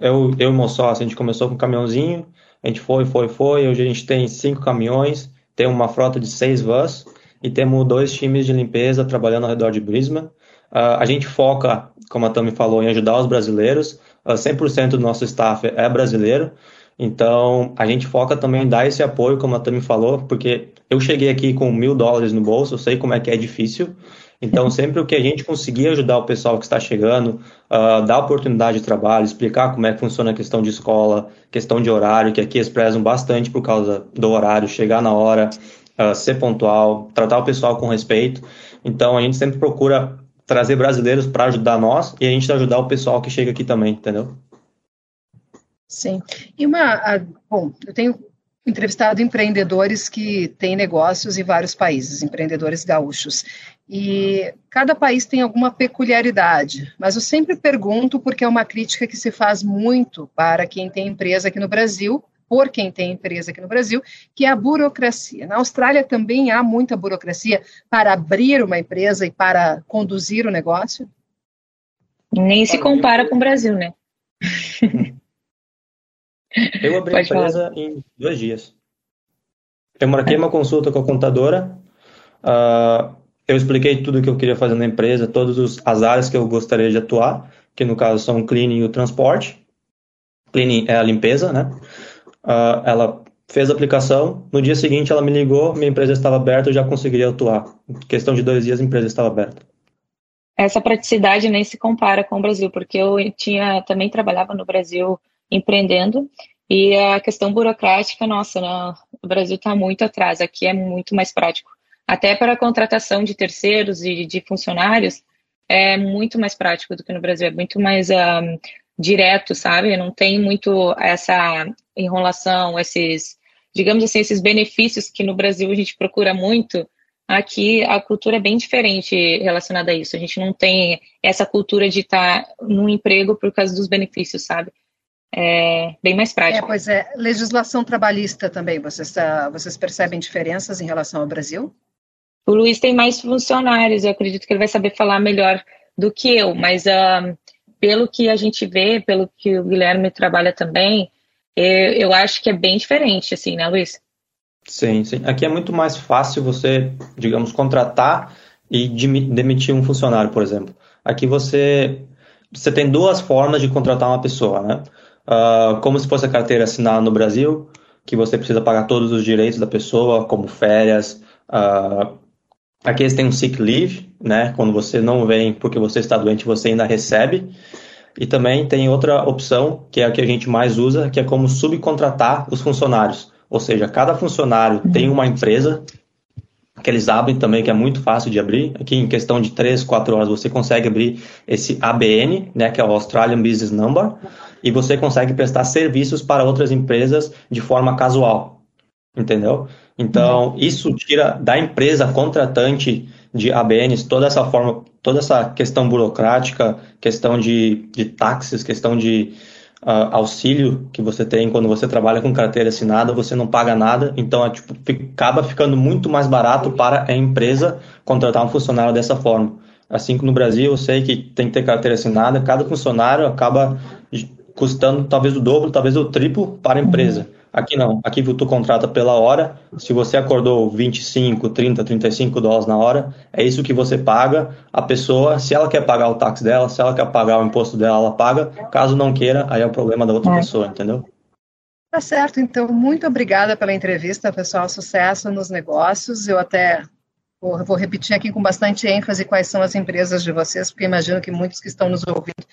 eu, eu e meu sócio, a gente começou com um caminhãozinho, a gente foi, foi, foi. Hoje a gente tem cinco caminhões, tem uma frota de seis vans e temos dois times de limpeza trabalhando ao redor de Brisbane. Uh, a gente foca, como a Tami falou, em ajudar os brasileiros. Uh, ah, 100% do nosso staff é brasileiro. Então, a gente foca também em dar esse apoio, como a Tami falou, porque eu cheguei aqui com mil dólares no bolso, eu sei como é que é difícil. Então, sempre o que a gente conseguir ajudar o pessoal que está chegando, uh, dar oportunidade de trabalho, explicar como é que funciona a questão de escola, questão de horário, que aqui eles prezam bastante por causa do horário, chegar na hora, uh, ser pontual, tratar o pessoal com respeito. Então, a gente sempre procura trazer brasileiros para ajudar nós e a gente ajudar o pessoal que chega aqui também, entendeu? Sim. E uma. A, bom, eu tenho entrevistado empreendedores que têm negócios em vários países, empreendedores gaúchos. E cada país tem alguma peculiaridade, mas eu sempre pergunto, porque é uma crítica que se faz muito para quem tem empresa aqui no Brasil, por quem tem empresa aqui no Brasil, que é a burocracia. Na Austrália também há muita burocracia para abrir uma empresa e para conduzir o negócio? Nem se compara com o Brasil, né? Eu abri a empresa falar. em dois dias. Eu marquei uma consulta com a contadora, uh, eu expliquei tudo o que eu queria fazer na empresa, todas as áreas que eu gostaria de atuar, que no caso são o cleaning e o transporte. Cleaning é a limpeza, né? Uh, ela fez a aplicação, no dia seguinte ela me ligou, minha empresa estava aberta, eu já conseguiria atuar. Em questão de dois dias a empresa estava aberta. Essa praticidade nem se compara com o Brasil, porque eu tinha também trabalhava no Brasil empreendendo e a questão burocrática, nossa, no, o Brasil está muito atrás, aqui é muito mais prático. Até para a contratação de terceiros e de funcionários, é muito mais prático do que no Brasil, é muito mais um, direto, sabe? Não tem muito essa enrolação, esses, digamos assim, esses benefícios que no Brasil a gente procura muito. Aqui a cultura é bem diferente relacionada a isso. A gente não tem essa cultura de estar no emprego por causa dos benefícios, sabe? É bem mais prático. É, pois é. Legislação trabalhista também, vocês, uh, vocês percebem diferenças em relação ao Brasil? O Luiz tem mais funcionários, eu acredito que ele vai saber falar melhor do que eu, mas uh, pelo que a gente vê, pelo que o Guilherme trabalha também, eu, eu acho que é bem diferente, assim, né, Luiz? Sim, sim. Aqui é muito mais fácil você, digamos, contratar e demitir um funcionário, por exemplo. Aqui você, você tem duas formas de contratar uma pessoa, né? Uh, como se fosse a carteira assinada no Brasil, que você precisa pagar todos os direitos da pessoa, como férias. Uh, aqui eles têm um sick leave, né? Quando você não vem porque você está doente, você ainda recebe. E também tem outra opção, que é a que a gente mais usa, que é como subcontratar os funcionários. Ou seja, cada funcionário tem uma empresa que eles abrem também, que é muito fácil de abrir. Aqui, em questão de 3, 4 horas, você consegue abrir esse ABN, né, que é o Australian Business Number, e você consegue prestar serviços para outras empresas de forma casual. Entendeu? Então, isso tira da empresa contratante de ABNs toda essa forma, toda essa questão burocrática, questão de, de táxis, questão de uh, auxílio que você tem quando você trabalha com carteira assinada, você não paga nada, então é, tipo, fica, acaba ficando muito mais barato para a empresa contratar um funcionário dessa forma. Assim que no Brasil, eu sei que tem que ter carteira assinada, cada funcionário acaba custando talvez o dobro, talvez o triplo para a empresa. Aqui não. Aqui tu contrata pela hora. Se você acordou 25, 30, 35 dólares na hora, é isso que você paga. A pessoa, se ela quer pagar o táxi dela, se ela quer pagar o imposto dela, ela paga. Caso não queira, aí é o problema da outra é. pessoa, entendeu? Tá certo, então, muito obrigada pela entrevista, pessoal. Sucesso nos negócios. Eu até vou, vou repetir aqui com bastante ênfase quais são as empresas de vocês, porque imagino que muitos que estão nos ouvindo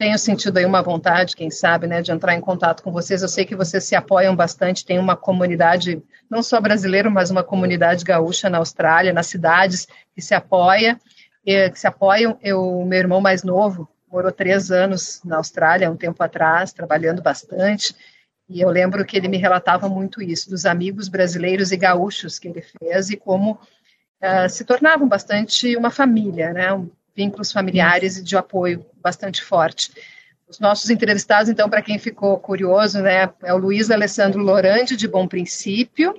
tenho sentido aí uma vontade, quem sabe, né, de entrar em contato com vocês. Eu sei que vocês se apoiam bastante, tem uma comunidade, não só brasileira, mas uma comunidade gaúcha na Austrália, nas cidades, que se apoia. que se apoiam. Eu, meu irmão mais novo, morou três anos na Austrália, um tempo atrás, trabalhando bastante. E eu lembro que ele me relatava muito isso, dos amigos brasileiros e gaúchos que ele fez e como uh, se tornavam bastante uma família, né? Vínculos familiares e de apoio bastante forte. Os nossos entrevistados, então, para quem ficou curioso, né, é o Luiz Alessandro Lorandi, de Bom Princípio,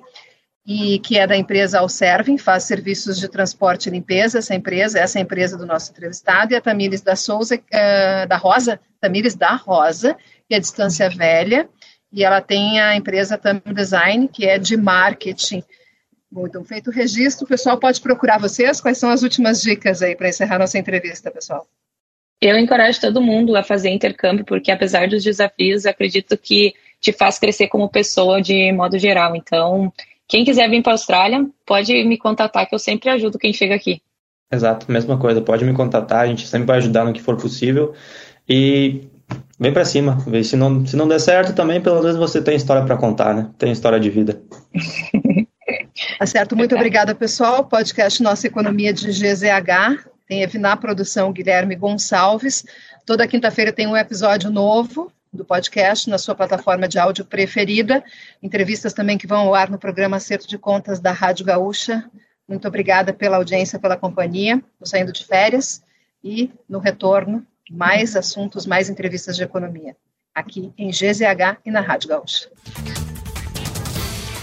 e que é da empresa Alservin, faz serviços de transporte e limpeza, essa empresa, essa é empresa do nosso entrevistado, e a Tamires da Souza, uh, da Rosa, Tamires da Rosa, que é Distância Velha, e ela tem a empresa Tam Design, que é de marketing. Bom, então, feito o registro, o pessoal pode procurar vocês. Quais são as últimas dicas aí para encerrar nossa entrevista, pessoal? Eu encorajo todo mundo a fazer intercâmbio, porque apesar dos desafios, acredito que te faz crescer como pessoa de modo geral. Então, quem quiser vir para a Austrália, pode me contatar, que eu sempre ajudo quem chega aqui. Exato, mesma coisa. Pode me contatar, a gente sempre vai ajudar no que for possível. E vem para cima. Se não, se não der certo, também, pelo menos você tem história para contar, né? Tem história de vida. Tá certo, muito obrigada, pessoal. Podcast Nossa Economia de GZH. Tem na produção Guilherme Gonçalves. Toda quinta-feira tem um episódio novo do podcast na sua plataforma de áudio preferida. Entrevistas também que vão ao ar no programa Acerto de Contas da Rádio Gaúcha. Muito obrigada pela audiência, pela companhia. Estou saindo de férias e no retorno, mais assuntos, mais entrevistas de economia aqui em GZH e na Rádio Gaúcha.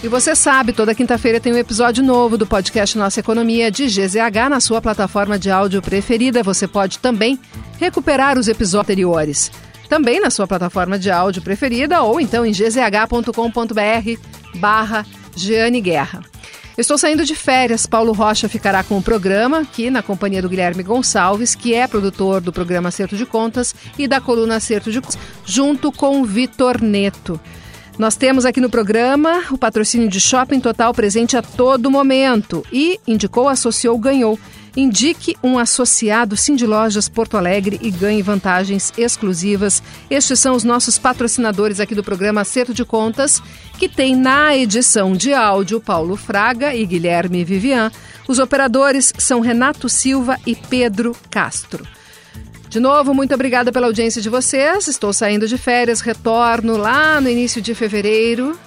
E você sabe, toda quinta-feira tem um episódio novo do podcast Nossa Economia de GZH na sua plataforma de áudio preferida. Você pode também recuperar os episódios anteriores. Também na sua plataforma de áudio preferida ou então em gzh.com.br barra Jeane Guerra. Estou saindo de férias. Paulo Rocha ficará com o programa, aqui na companhia do Guilherme Gonçalves, que é produtor do programa Acerto de Contas e da coluna Acerto de Contas, junto com Vitor Neto. Nós temos aqui no programa o patrocínio de Shopping Total presente a todo momento e indicou, associou, ganhou. Indique um associado Cindy Lojas Porto Alegre e ganhe vantagens exclusivas. Estes são os nossos patrocinadores aqui do programa Acerto de Contas, que tem na edição de áudio Paulo Fraga e Guilherme Vivian. Os operadores são Renato Silva e Pedro Castro. De novo, muito obrigada pela audiência de vocês. Estou saindo de férias, retorno lá no início de fevereiro.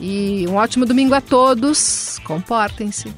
E um ótimo domingo a todos. Comportem-se.